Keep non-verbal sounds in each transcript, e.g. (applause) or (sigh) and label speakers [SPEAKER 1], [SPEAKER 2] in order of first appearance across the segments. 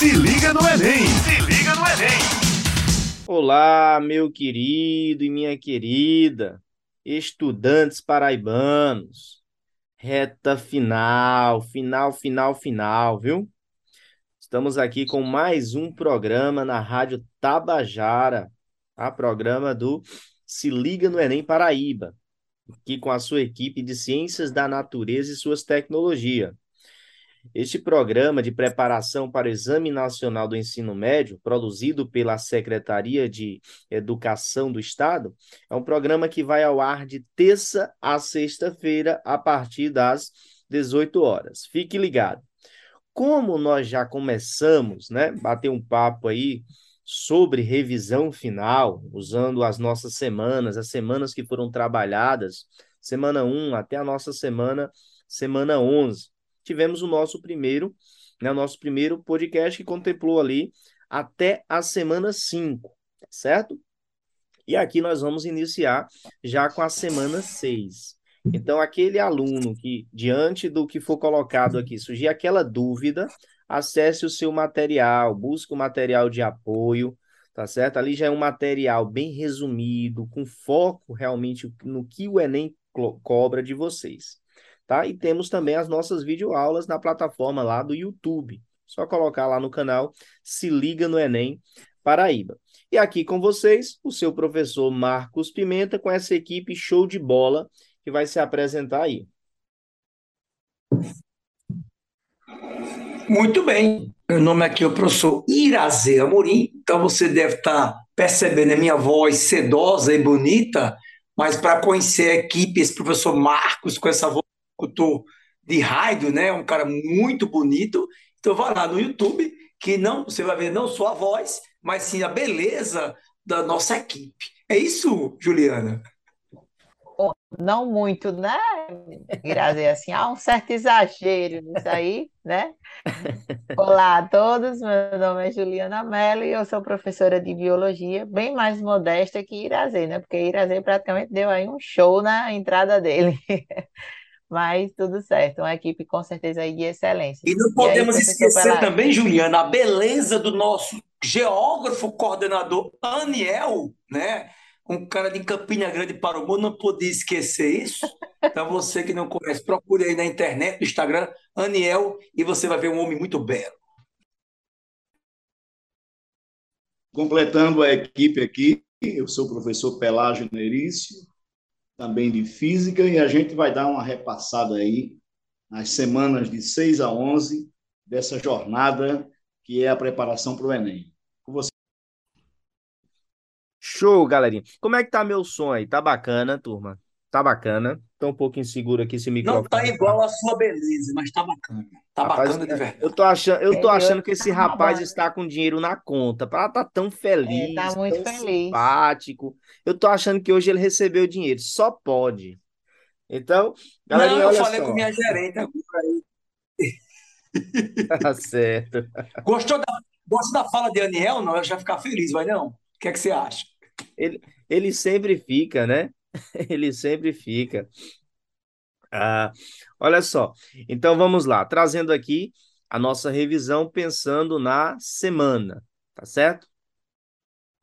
[SPEAKER 1] Se liga no Enem! Se liga no Enem!
[SPEAKER 2] Olá, meu querido e minha querida, estudantes paraibanos. Reta final, final, final, final, viu? Estamos aqui com mais um programa na Rádio Tabajara, a programa do Se Liga no Enem Paraíba, aqui com a sua equipe de Ciências da Natureza e suas tecnologias. Este programa de preparação para o Exame Nacional do Ensino Médio, produzido pela Secretaria de Educação do Estado, é um programa que vai ao ar de terça a sexta-feira, a partir das 18 horas. Fique ligado. Como nós já começamos, né, bater um papo aí sobre revisão final, usando as nossas semanas, as semanas que foram trabalhadas, semana 1 até a nossa semana, semana 11 tivemos o nosso primeiro, né, o nosso primeiro podcast que contemplou ali até a semana 5, tá certo? E aqui nós vamos iniciar já com a semana 6. Então, aquele aluno que, diante do que for colocado aqui, surgir aquela dúvida, acesse o seu material, busque o material de apoio, tá certo? Ali já é um material bem resumido, com foco realmente no que o Enem cobra de vocês tá? E temos também as nossas videoaulas na plataforma lá do YouTube. Só colocar lá no canal Se Liga no Enem Paraíba. E aqui com vocês, o seu professor Marcos Pimenta, com essa equipe show de bola que vai se apresentar aí.
[SPEAKER 3] Muito bem. Meu nome aqui é o professor Irazê Amorim. Então você deve estar percebendo a minha voz sedosa e bonita, mas para conhecer a equipe, esse professor Marcos com essa voz locutor de rádio, né? Um cara muito bonito. Então vai lá no YouTube, que não você vai ver não só a voz, mas sim a beleza da nossa equipe. É isso, Juliana?
[SPEAKER 4] Não muito, né? Grazi, assim, há um certo exagero nisso aí, né? Olá a todos, meu nome é Juliana Mello e eu sou professora de biologia, bem mais modesta que Irazê, né? Porque Irazê praticamente deu aí um show na entrada dele. (laughs) mas tudo certo, uma equipe com certeza aí de excelência.
[SPEAKER 3] E não podemos aí, esquecer também, Juliana, a beleza do nosso geógrafo coordenador Aniel, né? Um cara de Campina Grande para o mundo, não podia esquecer isso. Então, você que não conhece, procure aí na internet, no Instagram, Aniel, e você vai ver um homem muito belo.
[SPEAKER 5] Completando a equipe aqui, eu sou o professor Pelágio Nerício, também de física, e a gente vai dar uma repassada aí nas semanas de 6 a 11 dessa jornada que é a preparação para o Enem. Com você.
[SPEAKER 2] Show, galerinha. Como é que tá meu som aí? Tá bacana, turma? Tá bacana. Tô um pouco inseguro aqui esse microfone.
[SPEAKER 3] Não tá igual a sua beleza, mas tá bacana. Tá rapaz, bacana de verdade.
[SPEAKER 2] Eu tô achando, eu tô achando que esse rapaz está com dinheiro na conta. Para tá tão feliz,
[SPEAKER 4] tá muito
[SPEAKER 2] tão
[SPEAKER 4] feliz.
[SPEAKER 2] simpático. Eu tô achando que hoje ele recebeu dinheiro. Só pode. Então, galera,
[SPEAKER 3] Não, eu falei
[SPEAKER 2] só.
[SPEAKER 3] com minha gerente agora aí. (laughs)
[SPEAKER 2] Tá certo.
[SPEAKER 3] Gostou da, gostou da fala de Aniel? Não, eu já ficar feliz, vai não? O que é que você acha?
[SPEAKER 2] Ele, ele sempre fica, né? (laughs) Ele sempre fica. Ah, olha só. Então vamos lá, trazendo aqui a nossa revisão pensando na semana, tá certo?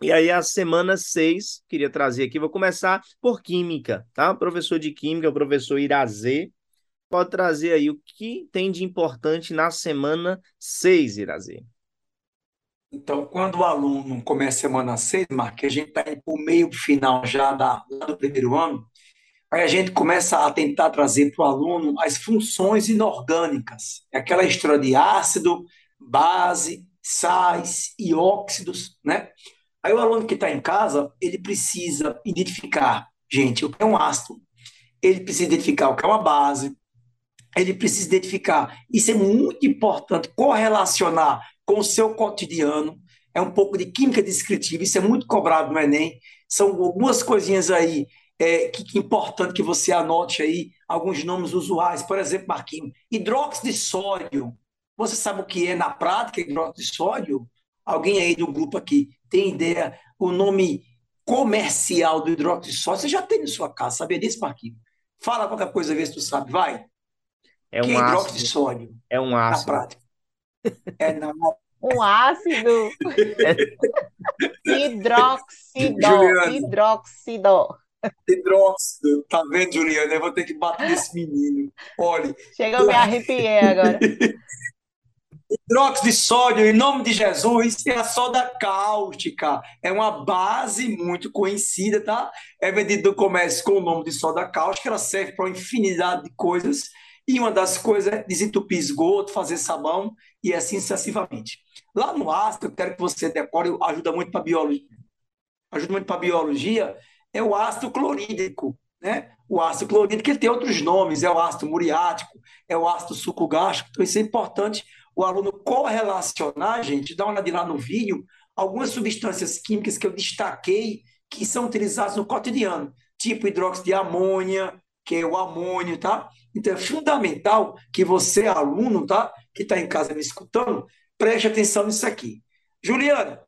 [SPEAKER 2] E aí a semana 6, queria trazer aqui, vou começar por química, tá? O professor de química, o professor Irazê, pode trazer aí o que tem de importante na semana 6, Irazê.
[SPEAKER 3] Então, quando o aluno começa a semana 6, Mark, a gente está indo para o meio final já da, do primeiro ano, aí a gente começa a tentar trazer para o aluno as funções inorgânicas, aquela história de ácido, base, sais e óxidos, né? Aí o aluno que está em casa, ele precisa identificar, gente, o que é um ácido, ele precisa identificar o que é uma base, ele precisa identificar, isso é muito importante, correlacionar com o seu cotidiano, é um pouco de química descritiva, isso é muito cobrado no Enem, são algumas coisinhas aí é, que, que é importante que você anote aí, alguns nomes usuais, por exemplo, Marquinhos, hidróxido de sódio, você sabe o que é na prática hidróxido de sódio? Alguém aí do grupo aqui tem ideia o nome comercial do hidróxido de sódio? Você já tem na sua casa, sabia disso, Marquinhos? Fala qualquer coisa, vê se tu sabe, vai.
[SPEAKER 2] É
[SPEAKER 3] que
[SPEAKER 2] um
[SPEAKER 3] é hidróxido
[SPEAKER 2] ácido.
[SPEAKER 3] de sódio,
[SPEAKER 2] É um
[SPEAKER 3] na
[SPEAKER 2] ácido.
[SPEAKER 3] prática. É, na,
[SPEAKER 4] um ácido hidroxidó,
[SPEAKER 3] Juliana,
[SPEAKER 4] hidroxidó.
[SPEAKER 3] hidróxido, tá vendo, Juliana? Eu vou ter que bater nesse menino. Olha,
[SPEAKER 4] Chega, eu me arrepiei agora.
[SPEAKER 3] hidróxido de sódio, em nome de Jesus, é a soda cáustica. É uma base muito conhecida, tá? É vendida no comércio com o nome de soda cáustica. Ela serve para uma infinidade de coisas. E uma das coisas é desentupir esgoto, fazer sabão e assim sucessivamente. Lá no ácido, eu quero que você decore, ajuda muito para biologia. Ajuda muito para biologia, é o ácido clorídrico, né? O ácido clorídrico ele tem outros nomes, é o ácido muriático, é o ácido sucogástrico. Então isso é importante o aluno correlacionar, gente, dá uma olhada lá no vídeo, algumas substâncias químicas que eu destaquei que são utilizadas no cotidiano, tipo hidróxido de amônia, que é o amônio, tá? Então é fundamental que você, aluno, tá? Que está em casa me escutando, preste atenção nisso aqui. Juliana,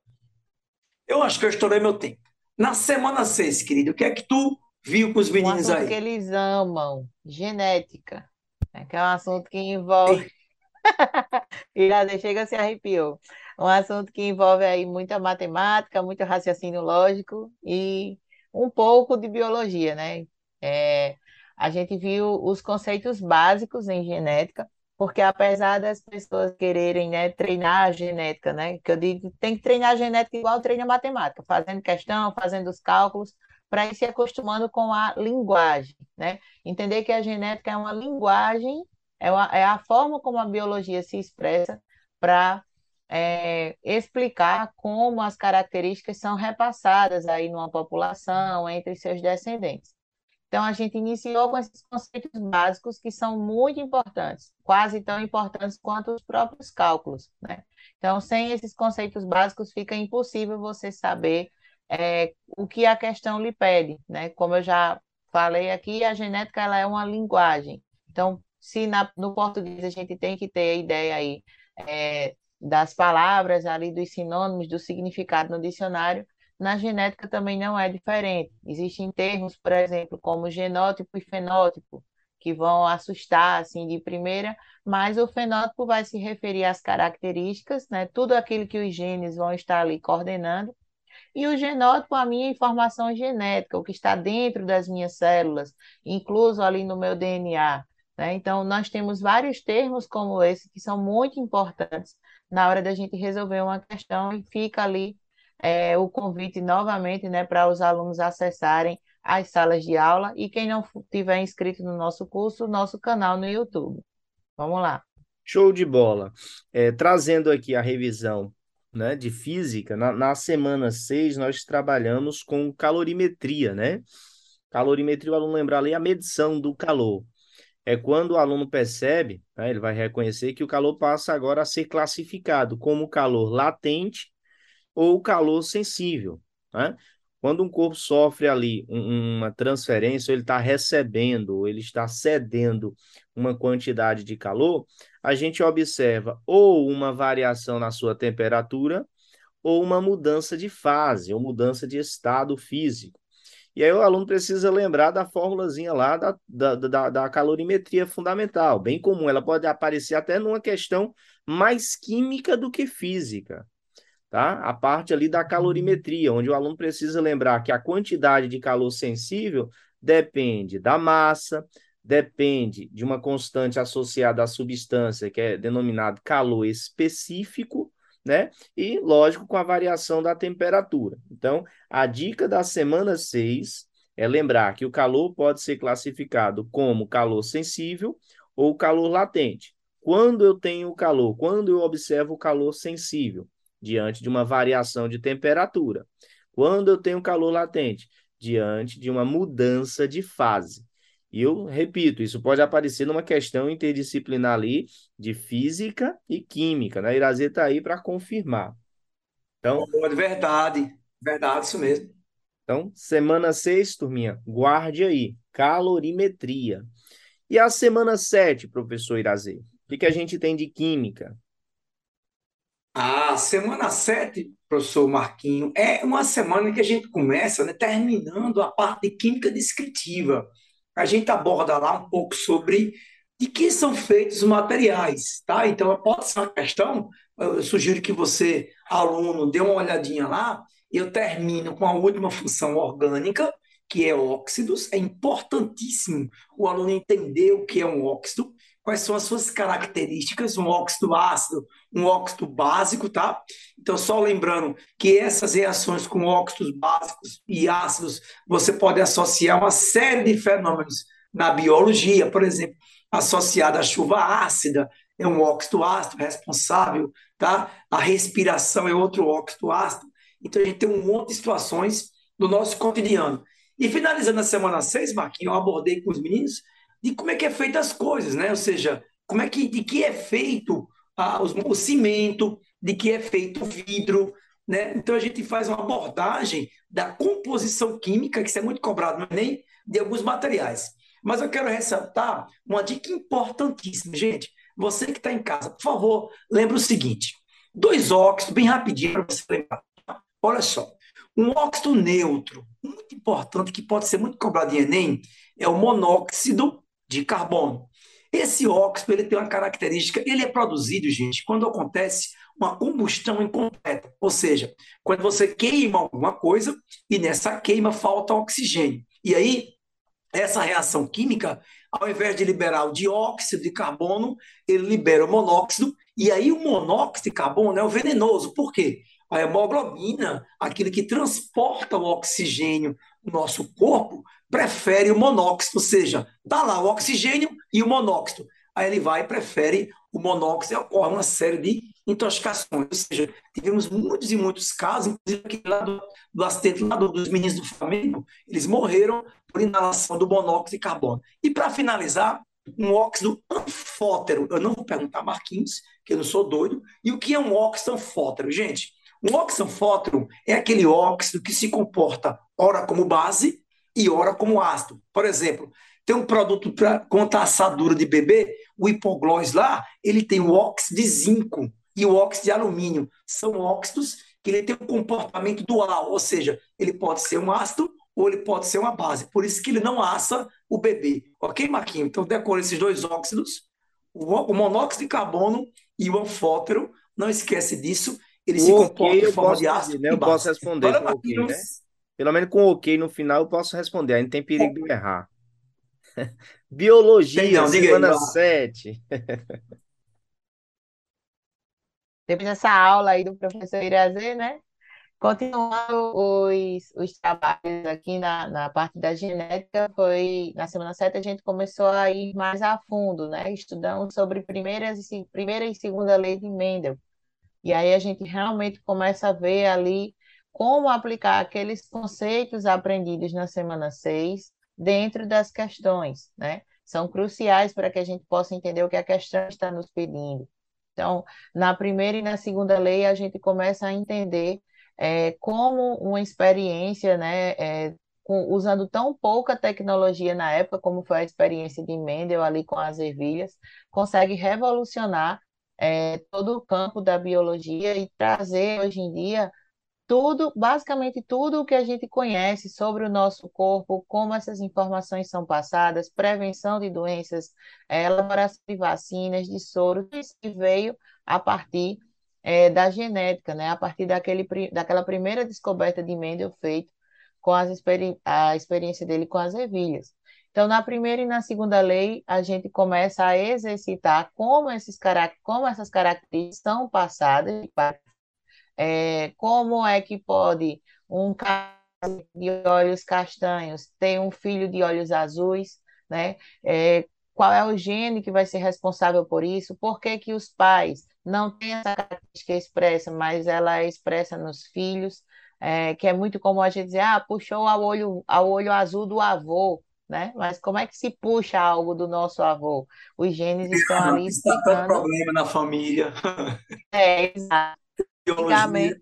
[SPEAKER 3] eu acho que eu estourei meu tempo. Na semana 6, querido, o que é que tu viu com os
[SPEAKER 4] Um
[SPEAKER 3] meninos
[SPEAKER 4] que
[SPEAKER 3] aí?
[SPEAKER 4] eles amam, genética, né? Que é um assunto que envolve Irada, (laughs) chega se arrepiou. Um assunto que envolve aí muita matemática, muito raciocínio lógico e um pouco de biologia, né? É, a gente viu os conceitos básicos em genética, porque apesar das pessoas quererem, né, treinar a genética, né? Que eu digo, tem que treinar a genética igual treina a matemática, fazendo questão, fazendo os cálculos, para ir se acostumando com a linguagem, né? Entender que a genética é uma linguagem é, uma- é a forma como a biologia se expressa para explicar como as características são repassadas aí numa população, entre seus descendentes. Então, a gente iniciou com esses conceitos básicos que são muito importantes, quase tão importantes quanto os próprios cálculos, né? Então, sem esses conceitos básicos, fica impossível você saber é, o que a questão lhe pede, né? Como eu já falei aqui, a genética ela é uma linguagem. Então, se na- no português a gente tem que ter a ideia aí é, das palavras ali, dos sinônimos, do significado no dicionário, na genética também não é diferente. Existem termos, por exemplo, como genótipo e fenótipo, que vão assustar assim de primeira, mas o fenótipo vai se referir às características, né? Tudo aquilo que os genes vão estar ali coordenando. E o genótipo, a minha informação genética, o que está dentro das minhas células, incluso ali no meu DNA, né? Então, nós temos vários termos como esse que são muito importantes na hora da gente resolver uma questão e fica ali é, o convite novamente, né, para os alunos acessarem as salas de aula e quem não tiver inscrito no nosso curso, nosso canal no YouTube. Vamos lá.
[SPEAKER 2] Show de bola. É, trazendo aqui a revisão, né, de física, na, na semana 6 nós trabalhamos com calorimetria, né? Calorimetria, o aluno lembrar ali, a medição do calor. É quando o aluno percebe, né, ele vai reconhecer que o calor passa agora a ser classificado como calor latente ou calor sensível, né? Quando um corpo sofre ali um- uma transferência, ele está recebendo, ele está cedendo uma quantidade de calor, a gente observa ou uma variação na sua temperatura, ou uma mudança de fase, ou mudança de estado físico. E aí o aluno precisa lembrar da fórmulazinha lá da, da, da, da calorimetria fundamental, bem comum. Ela pode aparecer até numa questão mais química do que física tá? A parte ali da calorimetria, onde o aluno precisa lembrar que a quantidade de calor sensível depende da massa, depende de uma constante associada à substância, que é denominado calor específico, né? E, lógico, com a variação da temperatura. Então, a dica da semana 6 é lembrar que o calor pode ser classificado como calor sensível ou calor latente. Quando eu tenho calor, quando eu observo o calor sensível, diante de uma variação de temperatura. Quando eu tenho calor latente, diante de uma mudança de fase. E eu repito, isso pode aparecer numa questão interdisciplinar ali de física e química, né? Irazê está aí para confirmar. Então,
[SPEAKER 3] verdade, verdade, isso mesmo.
[SPEAKER 2] então, semana 6, turminha, guarde aí, calorimetria. E a semana 7, professor Irazê? O que que a gente tem de química?
[SPEAKER 3] Ah, semana 7, professor Marquinho, é uma semana que a gente começa, né, terminando a parte de química descritiva. A gente aborda lá um pouco sobre de que são feitos os materiais, tá? Então, pode ser uma questão eu sugiro que você, aluno, dê uma olhadinha lá. Eu termino com a última função orgânica, que é óxidos. É importantíssimo o aluno entender o que é um óxido, quais são as suas características, um óxido ácido, um óxido básico, tá? Então, só lembrando que essas reações com óxidos básicos e ácidos, você pode associar uma série de fenômenos na biologia, por exemplo, associada à chuva ácida, é um óxido ácido responsável, tá? A respiração é outro óxido ácido. Então, a gente tem um monte de situações do nosso cotidiano. E finalizando a semana 6, Marquinhos, eu abordei com os meninos de como é que é feita as coisas, né? Ou seja, como é que, de que é feito ah, o, cimento, de que é feito o vidro, né? Então a gente faz uma abordagem da composição química, que isso é muito cobrado no Enem, de alguns materiais. Mas eu quero ressaltar uma dica importantíssima, gente. Você que está em casa, por favor, lembre o seguinte: dois óxidos, bem rapidinho para você lembrar. Olha só, um óxido neutro, muito importante, que pode ser muito cobrado em Enem, é o monóxido de carbono. Esse óxido ele tem uma característica, ele é produzido, gente, quando acontece uma combustão incompleta, ou seja, quando você queima alguma coisa e nessa queima falta oxigênio. E aí, essa reação química, ao invés de liberar o dióxido de carbono, ele libera o monóxido, e aí o monóxido de carbono é o venenoso. Por quê? A hemoglobina, aquele que transporta o oxigênio no nosso corpo, prefere o monóxido, ou seja, está lá o oxigênio e o monóxido. Aí ele vai e prefere o monóxido e ocorre uma série de intoxicações. Ou seja, tivemos muitos e muitos casos, inclusive aquele lá do, do acidente lá do, dos meninos do Flamengo, eles morreram por inalação do monóxido de carbono. E para finalizar, um óxido anfótero. Eu não vou perguntar Marquinhos, que eu não sou doido. E o que é um óxido anfótero? Gente, um óxido anfótero é aquele óxido que se comporta ora como base e ora como ácido. Por exemplo, tem um produto para contra a assadura de bebê, o hipoglós lá, ele tem o óxido de zinco e o óxido de alumínio. São óxidos que ele tem um comportamento dual, ou seja, ele pode ser um ácido ou ele pode ser uma base. Por isso que ele não assa o bebê. Ok, Marquinhos? Então, decore esses dois óxidos, o monóxido de carbono e o anfótero. Não esquece disso. Ele o se comporta em forma de ácido.
[SPEAKER 2] Né? Eu posso responder Agora, com ok, né? Pelo menos com ok no final eu posso responder, aí não tem perigo de errar. (laughs) Biologia, não, semana 7.
[SPEAKER 4] Depois dessa aula aí do professor Irazê, né? Continuando os, os trabalhos aqui na, na parte da genética, foi na semana 7 a gente começou a ir mais a fundo, né? Estudando sobre primeiras e, primeira e segunda lei de Mendel. E aí a gente realmente começa a ver ali como aplicar aqueles conceitos aprendidos na semana 6 dentro das questões, né? São cruciais para que a gente possa entender o que a questão está nos pedindo. Então, na primeira e na segunda lei, a gente começa a entender é, como uma experiência, né, é, com, usando tão pouca tecnologia na época, como foi a experiência de Mendel ali com as ervilhas, consegue revolucionar é, todo o campo da biologia e trazer hoje em dia tudo, basicamente tudo o que a gente conhece sobre o nosso corpo, como essas informações são passadas, prevenção de doenças, é, elaboração de vacinas, de soro, isso veio a partir é, da genética, né? A partir daquele, daquela primeira descoberta de Mendel feito com as experi a experiência dele com as ervilhas. Então, na primeira e na segunda lei, a gente começa a exercitar como, esses como essas características são passadas de é, como é que pode um cara de olhos castanhos ter um filho de olhos azuis, né? É, qual é o gene que vai ser responsável por isso? Por que, que os pais não têm essa característica expressa, mas ela é expressa nos filhos? É, que é muito comum a gente dizer, ah, puxou ao olho, ao olho azul do avô, né? Mas como é que se puxa algo do nosso avô? Os genes estão (laughs) ali explicando. Está
[SPEAKER 3] problema na família. (laughs)
[SPEAKER 4] É, exato. Antigamente,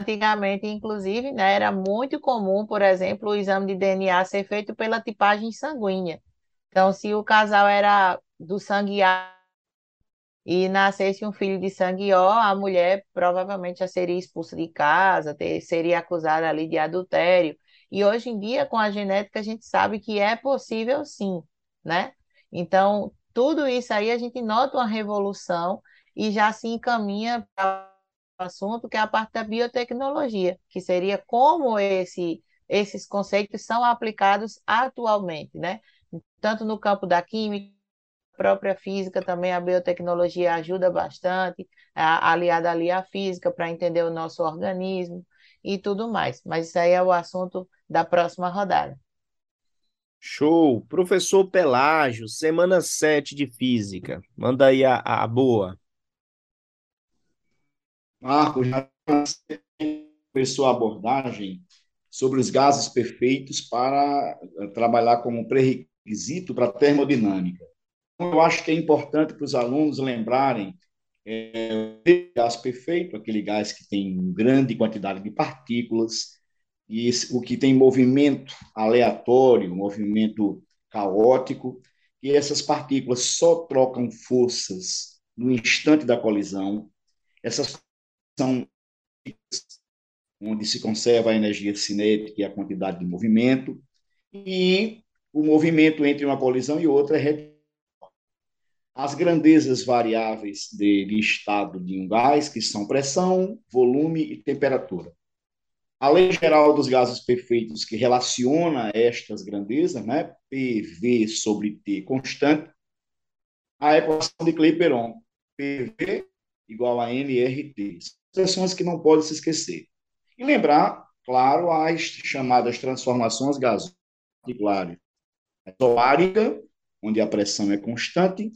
[SPEAKER 4] antigamente, inclusive, né, era muito comum, por exemplo, o exame de DNA ser feito pela tipagem sanguínea. Então, se o casal era do sangue A e nascesse um filho de sangue O, a mulher provavelmente já seria expulsa de casa, ter, seria acusada ali de adultério. E hoje em dia, com a genética, a gente sabe que é possível sim, né? Então, tudo isso aí a gente nota uma revolução e já se encaminha para assunto que é a parte da biotecnologia, que seria como esse, esses conceitos são aplicados atualmente, né? Tanto no campo da química, própria física também, a biotecnologia ajuda bastante, aliada ali à física, para entender o nosso organismo e tudo mais. Mas isso aí é o assunto da próxima rodada.
[SPEAKER 2] Show! Professor Pelágio, semana 7 de física. Manda aí a, a boa.
[SPEAKER 5] Marco, já começou a abordagem sobre os gases perfeitos para eh, trabalhar como pré-requisito para a termodinâmica. Então, eu acho que é importante para os alunos lembrarem é, o gás perfeito, aquele gás que tem grande quantidade de partículas, e o que tem movimento aleatório, movimento caótico, e essas partículas só trocam forças no instante da colisão. Essas são onde se conserva a energia cinética e a quantidade de movimento, e o movimento entre uma colisão e outra é as grandezas variáveis de, de estado de um gás, que são pressão, volume e temperatura. A lei geral dos gases perfeitos, que relaciona estas grandezas, né, PV sobre T constante, a equação de Clapeyron, PV igual a NRT. Expressões que não podem se esquecer. E lembrar, claro, as chamadas transformações gasosas particulares. A isoárica, onde a pressão é constante,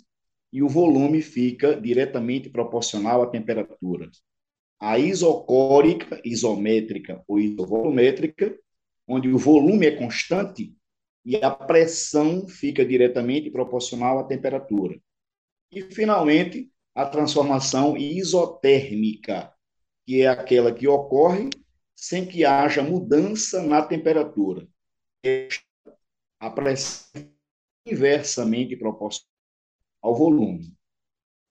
[SPEAKER 5] e o volume fica diretamente proporcional à temperatura. A isocórica, isométrica ou isovolumétrica, onde o volume é constante e a pressão fica diretamente proporcional à temperatura. E, finalmente, a transformação isotérmica, que é aquela que ocorre sem que haja mudança na temperatura. A pressão inversamente proporcional ao volume.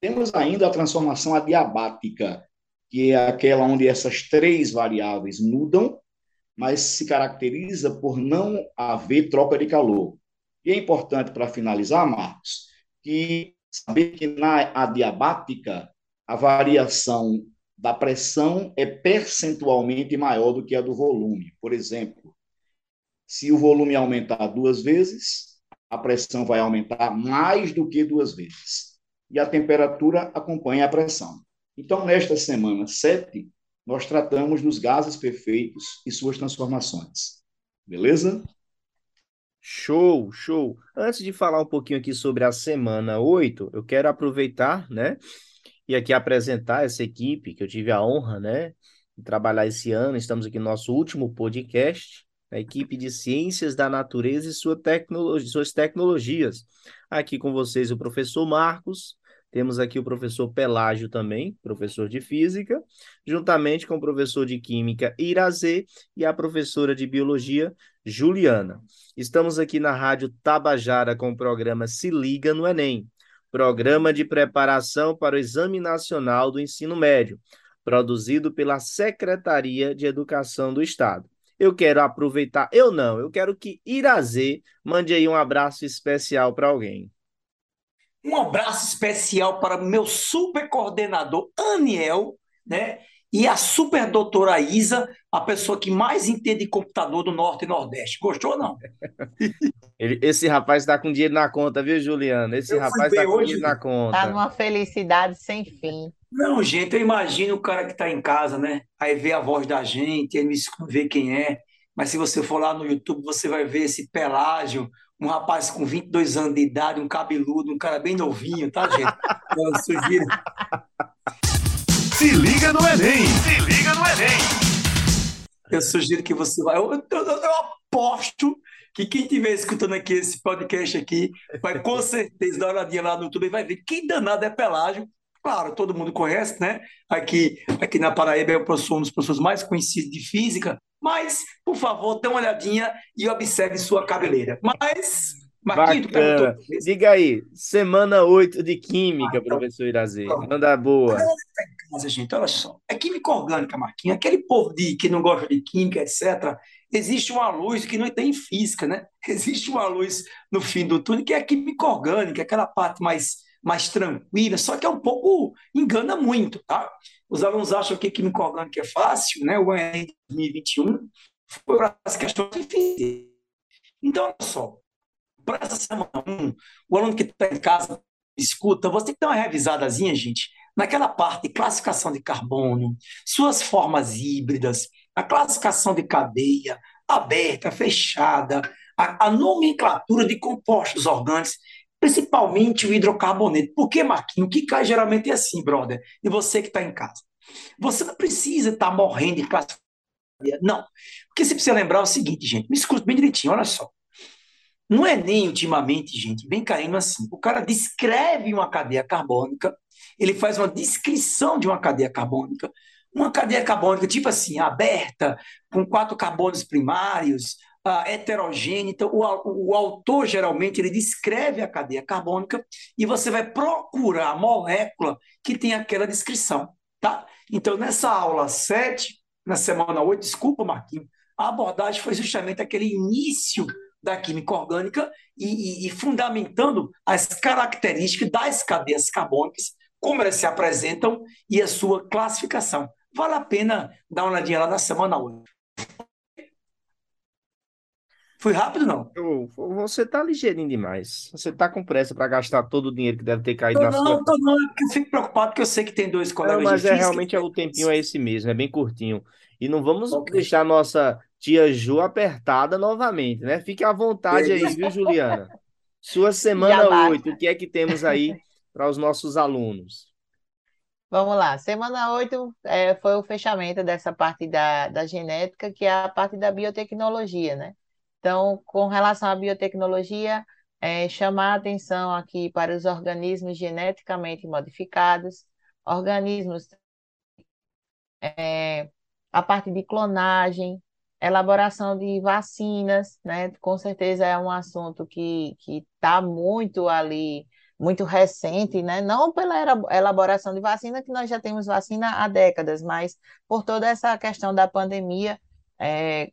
[SPEAKER 5] Temos ainda a transformação adiabática, que é aquela onde essas três variáveis mudam, mas se caracteriza por não haver troca de calor. E é importante, para finalizar, Marcos, que saber que na adiabática a variação da pressão é percentualmente maior do que a do volume. Por exemplo, se o volume aumentar duas vezes, a pressão vai aumentar mais do que duas vezes. E a temperatura acompanha a pressão. Então, nesta semana 7, nós tratamos dos gases perfeitos e suas transformações. Beleza?
[SPEAKER 2] Show, show. Antes de falar um pouquinho aqui sobre a semana 8, eu quero aproveitar, né, e aqui apresentar essa equipe que eu tive a honra, né, de trabalhar esse ano. Estamos aqui no nosso último podcast a equipe de Ciências da Natureza e sua tecnologia, suas tecnologias. Aqui com vocês o professor Marcos, temos aqui o professor Pelágio também, professor de Física, juntamente com o professor de Química Irazê e a professora de Biologia Juliana. Estamos aqui na Rádio Tabajara com o programa Se Liga no Enem, programa de preparação para o Exame Nacional do Ensino Médio, produzido pela Secretaria de Educação do Estado eu quero aproveitar. Eu não, eu quero que Irazê mande aí um abraço especial para alguém.
[SPEAKER 3] Um abraço especial para meu super coordenador, Aniel, né? E a super doutora Isa, a pessoa que mais entende computador do Norte e Nordeste. Gostou ou não? (laughs)
[SPEAKER 2] Ele, esse rapaz está com dinheiro na conta, viu, Juliana? Esse eu rapaz está com dinheiro na conta.
[SPEAKER 4] Está numa felicidade sem fim.
[SPEAKER 3] Não, gente, eu imagino o cara que está em casa, né? Aí vê a voz da gente, aí vê quem é. Mas se você for lá no YouTube, você vai ver esse Pelágio, um rapaz com 22 anos de idade, um cabeludo, um cara bem novinho, tá, gente? (laughs) Eu sugiro.
[SPEAKER 1] Se liga no Enem! Se liga no Enem!
[SPEAKER 3] Eu sugiro que você vai. Eu, eu, eu aposto que quem estiver escutando aqui esse podcast aqui vai com certeza dar uma olhadinha lá no YouTube e vai ver quem danado é Pelágio Claro, todo mundo conhece, né? Aqui, aqui na Paraíba é um dos professores mais conhecidos de física, mas, por favor, dê uma olhadinha e observe sua cabeleira. Mas,
[SPEAKER 2] Marquinhos, perguntou... Diga aí, semana 8 de Química, ah, então, professor Irazê. Manda boa.
[SPEAKER 3] Mas, gente, olha só. É química orgânica, Marquinhos. Aquele povo de, que não gosta de química, etc., existe uma luz que não tem física, né? (laughs) Existe uma luz no fim do túnel que é a química orgânica, aquela parte mais mais tranquila, só que é um pouco, engana muito, tá? Os alunos acham que química orgânica é fácil, né? O Enem 2021 foi as questões difíceis. Então, olha só, para essa semana 1, o aluno que está em casa escuta, você tem que dar uma revisadazinha, gente, naquela parte classificação de carbono, suas formas híbridas, a classificação de cadeia, aberta, fechada, a, a nomenclatura de compostos orgânicos, principalmente o hidrocarboneto. Por que, Marquinhos? O que cai geralmente é assim, brother. E você que está em casa. Você não precisa estar tá morrendo de classificação. Não. Porque você precisa lembrar o seguinte, gente. Me escute bem direitinho, olha só. Não é nem ultimamente, gente, vem caindo assim. O cara descreve uma cadeia carbônica, ele faz uma descrição de uma cadeia carbônica, uma cadeia carbônica tipo assim, aberta, com quatro carbonos primários, uh, heterogênea. Então, o, o autor, geralmente, ele descreve a cadeia carbônica e você vai procurar a molécula que tem aquela descrição, tá? Então, nessa aula 7, na semana 8, desculpa, Marquinhos, a abordagem foi justamente aquele início da química orgânica e, e, e, fundamentando as características das cadeias carbônicas, como elas se apresentam e a sua classificação. Vale a pena dar uma olhadinha lá na semana 8. Foi rápido, não?
[SPEAKER 2] Você está ligeirinho demais. Você está com pressa para gastar todo o dinheiro que deve ter caído tô
[SPEAKER 3] na não, sua... Não, não, é eu fico preocupado porque eu sei que tem dois colegas
[SPEAKER 2] não, mas é realmente é, o tempinho é esse mesmo, é bem curtinho. E não vamos okay. deixar nossa tia Ju apertada novamente, né? Fique à vontade aí, viu, Juliana? Sua semana 8, o que é que temos aí para os nossos alunos?
[SPEAKER 4] Vamos lá, semana 8 é, foi o fechamento dessa parte da, da genética, que é a parte da biotecnologia, né? Então, com relação à biotecnologia, é, chamar a atenção aqui para os organismos geneticamente modificados, organismos, é, a parte de clonagem, elaboração de vacinas, né? Com certeza é um assunto que está muito ali, muito recente, né? Não pela elaboração de vacina, que nós já temos vacina há décadas, mas por toda essa questão da pandemia, é,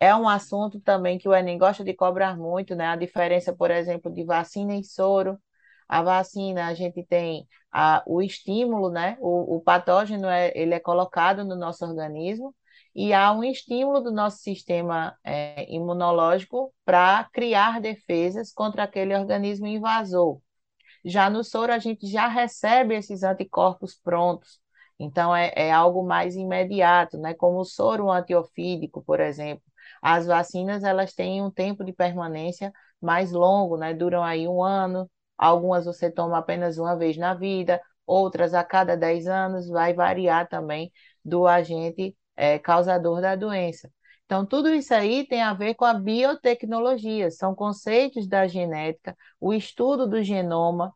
[SPEAKER 4] é um assunto também que o Enem gosta de cobrar muito, né? A diferença, por exemplo, de vacina e soro. A vacina, a gente tem a, o estímulo, né? O, o patógeno é, ele é colocado no nosso organismo, e há um estímulo do nosso sistema é, imunológico para criar defesas contra aquele organismo invasor. Já no soro, a gente já recebe esses anticorpos prontos, então é, é algo mais imediato, né? como o soro antiofídico, por exemplo. As vacinas, elas têm um tempo de permanência mais longo, né? duram aí um ano, algumas você toma apenas uma vez na vida, outras a cada 10 anos, vai variar também do agente é, causador da doença. Então, tudo isso aí tem a ver com a biotecnologia, são conceitos da genética, o estudo do genoma,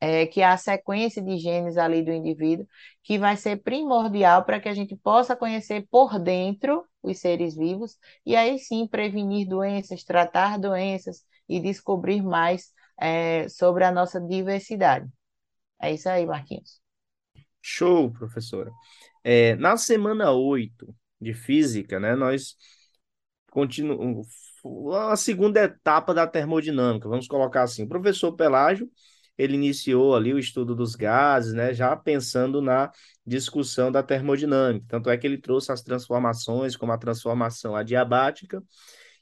[SPEAKER 4] é, que é a sequência de genes ali do indivíduo, que vai ser primordial para que a gente possa conhecer por dentro os seres vivos e aí sim prevenir doenças, tratar doenças e descobrir mais é, sobre a nossa diversidade. É isso aí, Marquinhos.
[SPEAKER 2] Show, professora. É, na semana 8 de física, né, nós continuamos a segunda etapa da termodinâmica, vamos colocar assim. O professor Pelágio, ele iniciou ali o estudo dos gases, né, já pensando na discussão da termodinâmica. Tanto é que ele trouxe as transformações, como a transformação adiabática.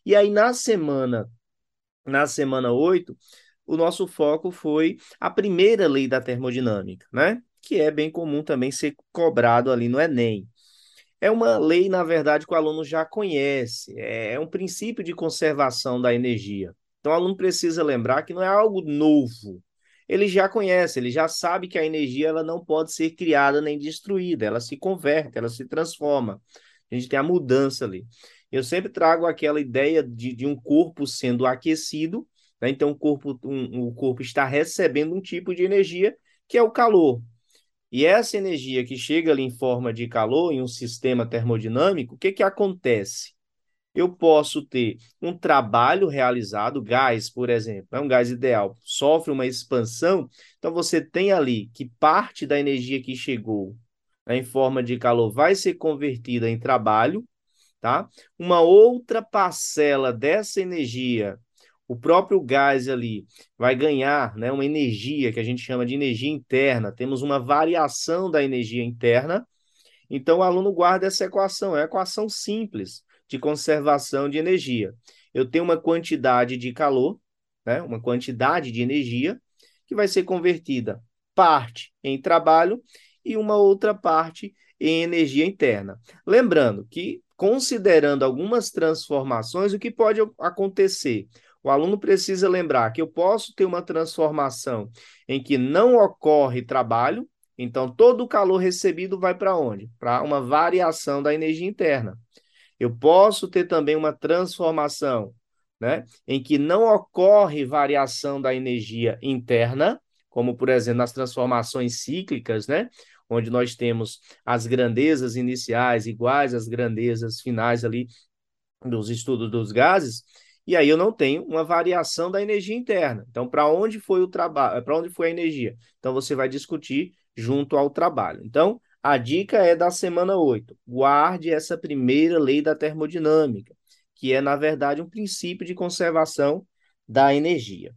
[SPEAKER 2] E aí na semana na semana 8, o nosso foco foi a primeira lei da termodinâmica, né? que é bem comum também ser cobrado ali no Enem. É uma lei, na verdade, que o aluno já conhece, é um princípio de conservação da energia. Então, o aluno precisa lembrar que não é algo novo. Ele já conhece, ele já sabe que a energia ela não pode ser criada nem destruída, ela se converte, ela se transforma. A gente tem a mudança ali. Eu sempre trago aquela ideia de, de um corpo sendo aquecido, né? então o corpo, um, o corpo está recebendo um tipo de energia que é o calor. E essa energia que chega ali em forma de calor, em um sistema termodinâmico, o que, que acontece? Eu posso ter um trabalho realizado, gás, por exemplo, é um gás ideal, sofre uma expansão, então você tem ali que parte da energia que chegou né, em forma de calor vai ser convertida em trabalho, tá? Uma outra parcela dessa energia o próprio gás ali vai ganhar né, uma energia que a gente chama de energia interna, temos uma variação da energia interna, então o aluno guarda essa equação, é uma equação simples de conservação de energia. Eu tenho uma quantidade de calor, né, uma quantidade de energia, que vai ser convertida parte em trabalho e uma outra parte em energia interna. Lembrando que, considerando algumas transformações, o que pode acontecer? O aluno precisa lembrar que eu posso ter uma transformação em que não ocorre trabalho, então todo o calor recebido vai para onde? Para uma variação da energia interna. Eu posso ter também uma transformação, né, em que não ocorre variação da energia interna, como por exemplo nas transformações cíclicas, né, onde nós temos as grandezas iniciais iguais às grandezas finais ali dos estudos dos gases, e aí eu não tenho uma variação da energia interna. Então, para onde foi o trabalho, para onde foi a energia? Então você vai discutir junto ao trabalho. Então, a dica é da semana 8. Guarde essa primeira lei da termodinâmica, que é, na verdade, um princípio de conservação da energia.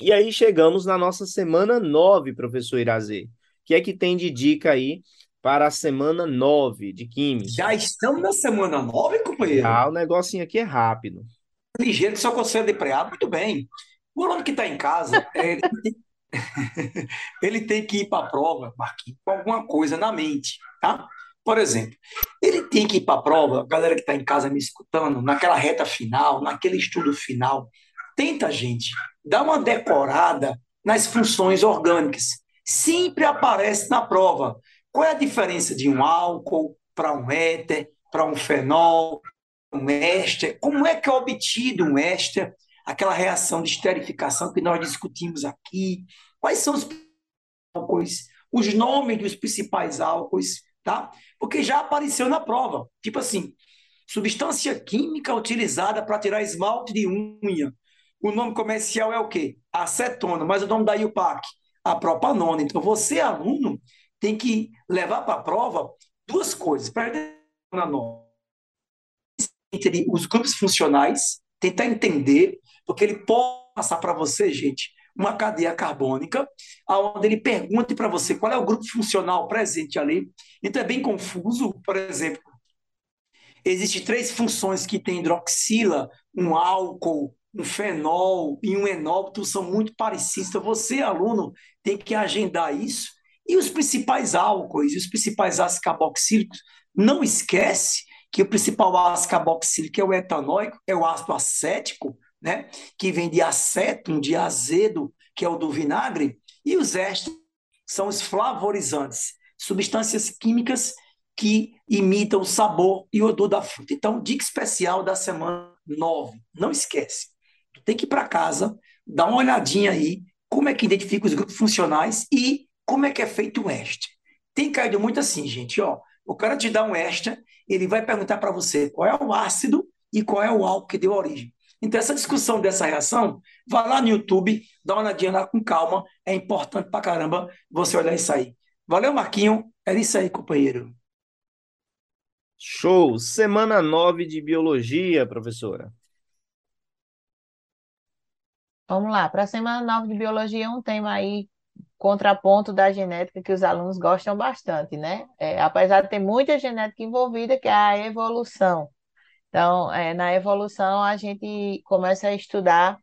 [SPEAKER 2] E aí chegamos na nossa semana 9, professor Irazê que é que tem de dica aí para a semana 9 de Química?
[SPEAKER 3] Já estamos na semana 9, companheiro?
[SPEAKER 2] Ah, o negocinho aqui é rápido.
[SPEAKER 3] Ligeiro, só conselho de preado, muito bem. O aluno que está em casa, (laughs) ele, tem... (laughs) ele tem que ir para a prova, Marquinhos, com alguma coisa na mente, tá? Por exemplo, ele tem que ir para a prova, galera que está em casa me escutando, naquela reta final, naquele estudo final, tenta, gente, dar uma decorada nas funções orgânicas sempre aparece na prova. Qual é a diferença de um álcool para um éter, para um fenol, um éster? Como é que é obtido um éster? Aquela reação de esterificação que nós discutimos aqui. Quais são os álcoois? Os nomes dos principais álcoois, tá? Porque já apareceu na prova. Tipo assim, substância química utilizada para tirar esmalte de unha. O nome comercial é o quê? Acetona, mas o nome da IUPAC a propanona. Então, você, aluno, tem que levar para a prova duas coisas. Para entre os grupos funcionais, tentar entender, porque ele pode passar para você, gente, uma cadeia carbônica, onde ele pergunte para você qual é o grupo funcional presente ali. Então é bem confuso, por exemplo, existem três funções que tem hidroxila, um álcool, um fenol e um enóbito são muito parecidos. Então, você, aluno, tem que agendar isso. E os principais álcoois e os principais ácidos carboxílicos, não esquece que o principal ácido carboxílico é o etanóico, é o ácido acético, né? que vem de acétum, de azedo, que é o do vinagre, e os ésteres são os flavorizantes, substâncias químicas que imitam o sabor e o odor da fruta. Então, dica especial da semana 9, não esquece tem que ir para casa, dar uma olhadinha aí, como é que identifica os grupos funcionais e como é que é feito o EST. Tem caído muito assim, gente, ó. O cara te dá um ESTA, ele vai perguntar para você qual é o ácido e qual é o álcool que deu origem. Então, essa discussão dessa reação, vá lá no YouTube, dá uma olhadinha lá com calma, é importante para caramba você olhar isso aí. Valeu, Marquinho. Era isso aí, companheiro.
[SPEAKER 2] Show! Semana 9 de Biologia, professora.
[SPEAKER 4] Vamos lá, para a semana 9 de biologia, um tema aí, contraponto da genética, que os alunos gostam bastante, né? É, apesar de ter muita genética envolvida, que é a evolução. Então, é, na evolução, a gente começa a estudar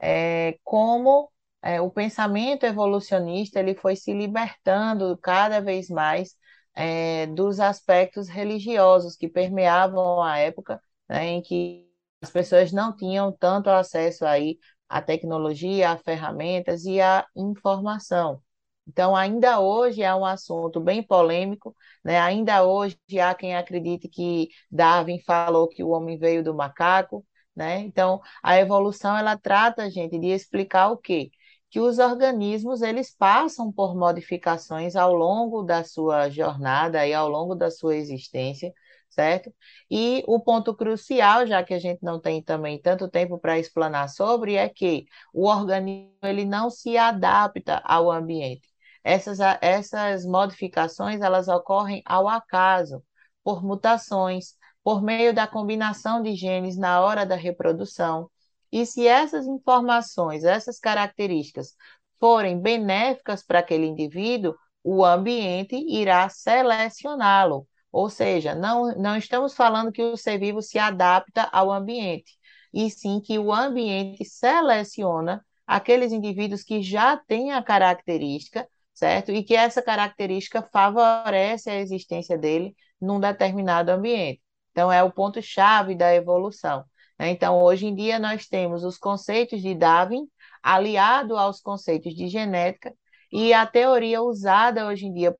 [SPEAKER 4] é, como é, o pensamento evolucionista ele foi se libertando cada vez mais é, dos aspectos religiosos que permeavam a época, né, em que as pessoas não tinham tanto acesso aí a tecnologia, a ferramentas e a informação. Então, ainda hoje é um assunto bem polêmico, né? ainda hoje há quem acredite que Darwin falou que o homem veio do macaco, né? Então, a evolução, ela trata, gente, de explicar o quê? Que os organismos, eles passam por modificações ao longo da sua jornada e ao longo da sua existência, certo? E o ponto crucial, já que a gente não tem também tanto tempo para explanar sobre, é que o organismo ele não se adapta ao ambiente. Essas, essas modificações elas ocorrem ao acaso, por mutações, por meio da combinação de genes na hora da reprodução. E se essas informações, essas características forem benéficas para aquele indivíduo, o ambiente irá selecioná-lo. Ou seja, não, não estamos falando que o ser vivo se adapta ao ambiente, e sim que o ambiente seleciona aqueles indivíduos que já têm a característica, certo? E que essa característica favorece a existência dele num determinado ambiente. Então, é o ponto-chave da evolução. Né? Então, hoje em dia, nós temos os conceitos de Darwin aliado aos conceitos de genética, e a teoria usada hoje em dia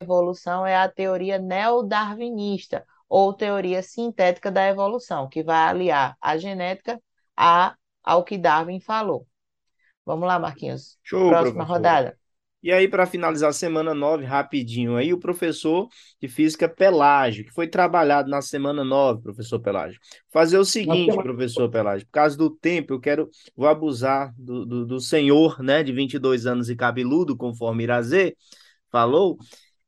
[SPEAKER 4] evolução é a teoria neodarwinista, ou teoria sintética da evolução, que vai aliar a genética a, ao que Darwin falou. Vamos lá, Marquinhos.
[SPEAKER 2] Show,
[SPEAKER 4] Próxima
[SPEAKER 2] professor.
[SPEAKER 4] rodada.
[SPEAKER 2] E aí, para finalizar a semana 9, rapidinho, aí o professor de física Pelágio, que foi trabalhado na semana 9, professor Pelágio. Fazer o seguinte, professor Pelágio, por causa do tempo, eu quero, vou abusar do, do, do senhor, né, de 22 anos e cabeludo, conforme Irazê falou,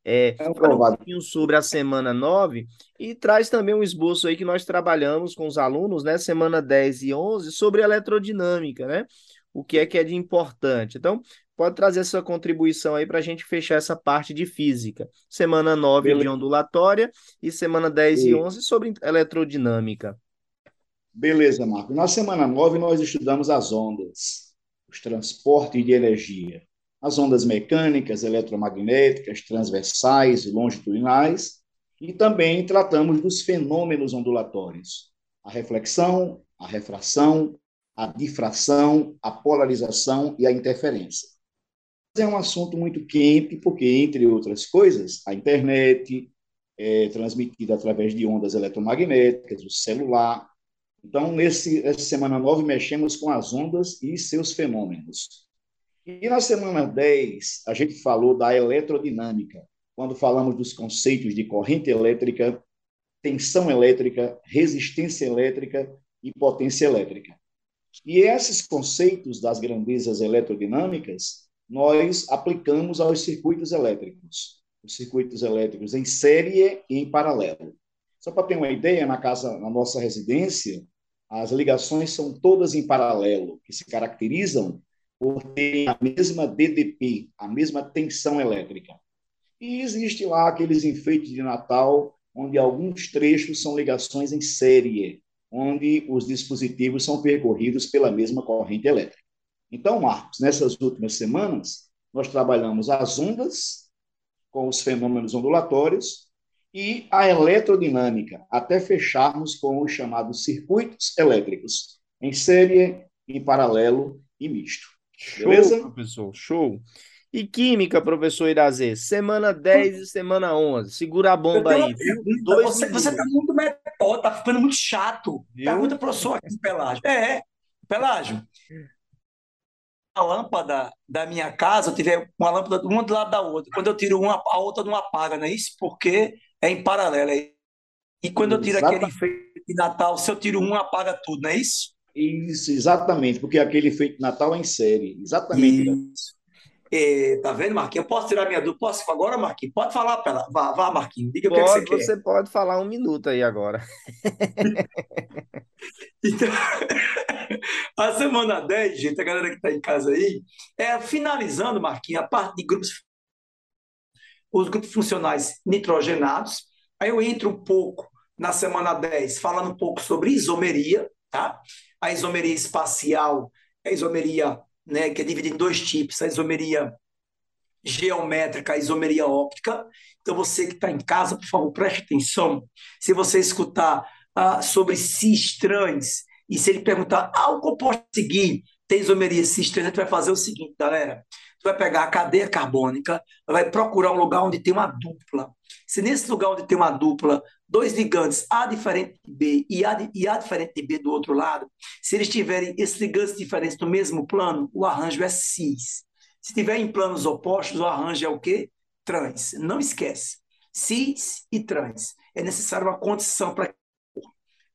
[SPEAKER 2] é,
[SPEAKER 5] É um
[SPEAKER 2] pouquinho sobre a semana 9 e traz também um esboço aí que nós trabalhamos com os alunos, né, semana 10 e 11, sobre eletrodinâmica, né? O que é que é de importante. Então, pode trazer sua contribuição aí para a gente fechar essa parte de física. Semana 9 de
[SPEAKER 5] Beleza.
[SPEAKER 2] ondulatória e semana 10 e
[SPEAKER 5] E-
[SPEAKER 2] 11 sobre eletrodinâmica.
[SPEAKER 5] Beleza, Marco. Na semana 9, nós estudamos as ondas, os transportes de energia. As ondas mecânicas, eletromagnéticas, transversais e longitudinais. E também tratamos dos fenômenos ondulatórios. A reflexão, a refração, a difração, a polarização e a interferência. É um assunto muito quente, porque, entre outras coisas, a internet é transmitida através de ondas eletromagnéticas, o celular, então, nesse, nessa semana 9, mexemos com as ondas e seus fenômenos. E na semana 10, a gente falou da eletrodinâmica, quando falamos dos conceitos de corrente elétrica, tensão elétrica, resistência elétrica e potência elétrica. E esses conceitos das grandezas eletrodinâmicas, nós aplicamos aos circuitos elétricos, os circuitos elétricos em série e em paralelo. Só para ter uma ideia, na casa, na nossa residência, as ligações são todas em paralelo, que se caracterizam por terem a mesma DDP, a mesma tensão elétrica. E existe lá aqueles enfeites de Natal, onde alguns trechos são ligações em série, onde os dispositivos são percorridos pela mesma corrente elétrica. Então, Marcos, nessas últimas semanas, nós trabalhamos as ondas com os fenômenos ondulatórios e a eletrodinâmica, até fecharmos com os chamados circuitos elétricos, em série, em paralelo e misto.
[SPEAKER 2] Show,
[SPEAKER 5] Beleza?
[SPEAKER 2] professor, show. E química, professor Irazê, semana 10 e semana 11. Segura a bomba aí,
[SPEAKER 3] pergunta. Você, você tá muito metódico, tá ficando muito chato.
[SPEAKER 2] Viu?
[SPEAKER 3] Pergunta pro professor aqui, Pelágio. É, Pelágio. A lâmpada da minha casa, eu tiver uma lâmpada uma do lado da outra. Quando eu tiro uma, a outra não apaga, não é isso? Porque é em paralelo. é- E quando eu tiro aquele
[SPEAKER 5] Exatamente.
[SPEAKER 3] enfeite de Natal, se eu tiro um, apaga tudo, não é isso?
[SPEAKER 5] Isso, exatamente, porque aquele efeito Natal é em série. Exatamente.
[SPEAKER 3] Isso. É, tá vendo, Marquinhos? Eu posso tirar minha dúvida? Posso agora, Marquinhos? Pode falar, Pela. Vá, vá, Marquinhos. Diga o que é que você
[SPEAKER 2] Pode,
[SPEAKER 3] quer.
[SPEAKER 2] você pode falar um minuto aí agora. (laughs)
[SPEAKER 3] Então, a semana 10, gente, a galera que está em casa aí, é finalizando, Marquinhos, a parte de grupos, os grupos funcionais nitrogenados. Aí eu entro um pouco na semana 10, falando um pouco sobre isomeria, tá? A isomeria espacial, a isomeria, né, que é dividida em dois tipos, a isomeria geométrica, a isomeria óptica. Então, você que está em casa, por favor, preste atenção. Se você escutar ah, sobre cis-trans, e se ele perguntar, ah, o composto seguir tem isomeria cis-trans, a gente vai fazer o seguinte, galera. Tu vai pegar a cadeia carbônica, vai procurar um lugar onde tem uma dupla. Se nesse lugar onde tem uma dupla, dois ligantes A diferente de B e A, e A diferente de B do outro lado, se eles tiverem esses ligantes diferentes no mesmo plano, o arranjo é cis. Se tiver em planos opostos, o arranjo é o quê? Trans. Não esquece. Cis e trans. É necessária uma condição para.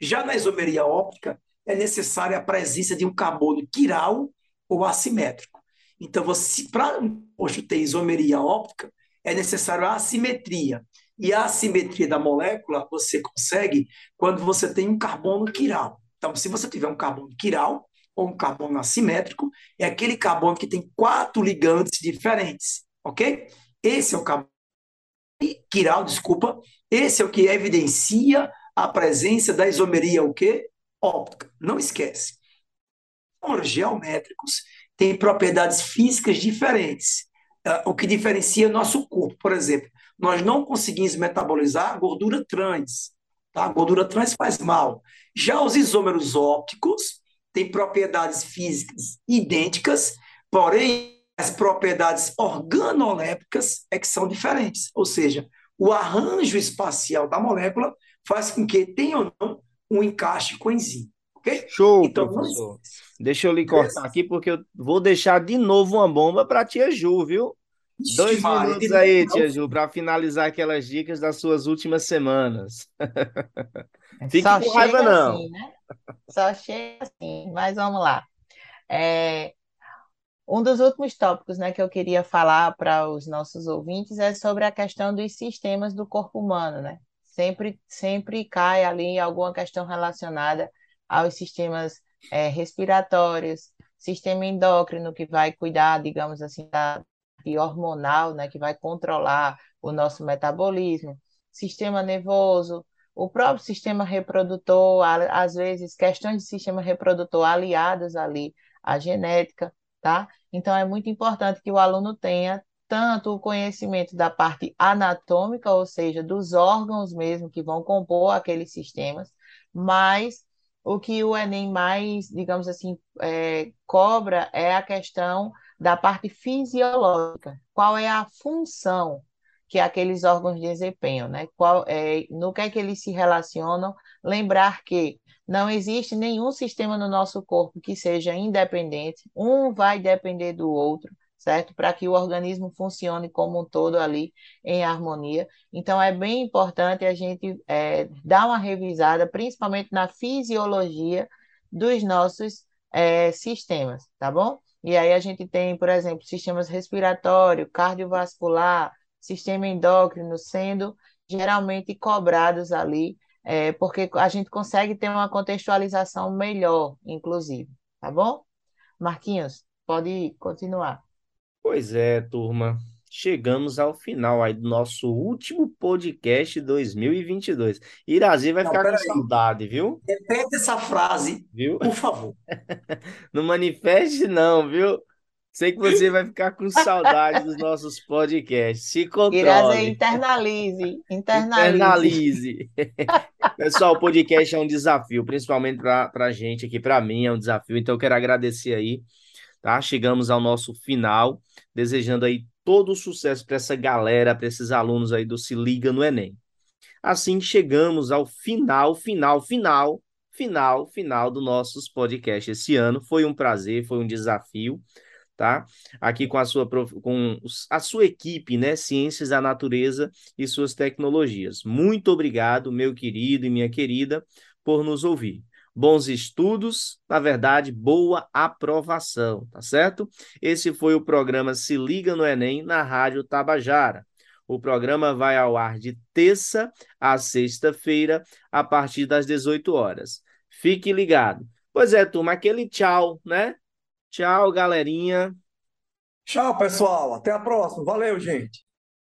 [SPEAKER 3] Já na isomeria óptica, é necessária a presença de um carbono quiral ou assimétrico. Então, para um composto ter isomeria óptica, é necessário a assimetria. E a assimetria da molécula você consegue quando você tem um carbono quiral. Então, se você tiver um carbono quiral ou um carbono assimétrico, é aquele carbono que tem quatro ligantes diferentes, ok? Esse é o carbono quiral, desculpa. Esse é o que evidencia a presença da isomeria o quê? óptica. Não esquece. Os geométricos têm propriedades físicas diferentes. Uh, o que diferencia nosso corpo, por exemplo, nós não conseguimos metabolizar gordura trans. Tá? A gordura trans faz mal. Já os isômeros ópticos têm propriedades físicas idênticas, porém as propriedades organolépticas é que são diferentes. Ou seja, o arranjo espacial da molécula faz com que tenha ou não um encaixe com enzima. Okay?
[SPEAKER 2] Show, então, professor. Deixa eu lhe cortar aqui, porque eu vou deixar de novo uma bomba para a tia Ju, viu? Dois minutos aí, tia Ju, para finalizar aquelas dicas das suas últimas semanas.
[SPEAKER 4] Fique Só com raiva, não. Assim, né? Só chega assim, mas vamos lá. É, um dos últimos tópicos né, que eu queria falar para os nossos ouvintes é sobre a questão dos sistemas do corpo humano, né? Sempre, sempre cai ali alguma questão relacionada aos sistemas é, respiratórios, sistema endócrino que vai cuidar, digamos assim, da e hormonal, né, que vai controlar o nosso metabolismo, sistema nervoso, o próprio sistema reprodutor, às vezes questões de sistema reprodutor aliadas ali à genética, tá? Então é muito importante que o aluno tenha tanto o conhecimento da parte anatômica, ou seja, dos órgãos mesmo que vão compor aqueles sistemas, mas o que o Enem mais, digamos assim, é, cobra é a questão da parte fisiológica. Qual é a função que aqueles órgãos desempenham, né? Qual é, no que é que eles se relacionam? Lembrar que não existe nenhum sistema no nosso corpo que seja independente, um vai depender do outro, certo? Para que o organismo funcione como um todo ali em harmonia. Então, é bem importante a gente é, dar uma revisada, principalmente na fisiologia dos nossos é, sistemas, tá bom? E aí a gente tem, por exemplo, sistemas respiratório, cardiovascular, sistema endócrino sendo geralmente cobrados ali, é, porque a gente consegue ter uma contextualização melhor, inclusive, tá bom? Marquinhos, pode continuar.
[SPEAKER 2] Pois é, turma. Chegamos ao final aí do nosso último podcast 2022. Irazi vai Não, ficar com aí. saudade, viu?
[SPEAKER 3] Repete essa frase, viu? por favor. (laughs)
[SPEAKER 2] não manifeste não, viu? Sei que você vai ficar com saudade dos nossos podcasts. Se controle. Irazi,
[SPEAKER 4] internalize, internalize.
[SPEAKER 2] Internalize. (laughs) Pessoal, o podcast é um desafio, principalmente para a gente aqui, para mim é um desafio. Então eu quero agradecer aí tá? Chegamos ao nosso final, desejando aí todo o sucesso para essa galera, para esses alunos aí do Se Liga no Enem. Assim chegamos ao final, final, final, final, final do nossos podcasts esse ano. Foi um prazer, foi um desafio, tá? Aqui com a sua com a sua equipe, né, Ciências da Natureza e suas tecnologias. Muito obrigado, meu querido e minha querida, por nos ouvir bons estudos, na verdade, boa aprovação, tá certo? Esse foi o programa Se Liga no Enem na Rádio Tabajara. O programa vai ao ar de terça a sexta-feira, a partir das 18 horas. Fique ligado. Pois é, turma, aquele tchau, né? Tchau, galerinha.
[SPEAKER 3] Tchau, pessoal. Até a próxima. Valeu, gente.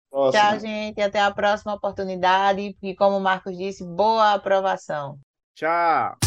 [SPEAKER 4] Próxima. Tchau, gente. Até a próxima oportunidade. E como o Marcos disse, boa aprovação.
[SPEAKER 2] Tchau.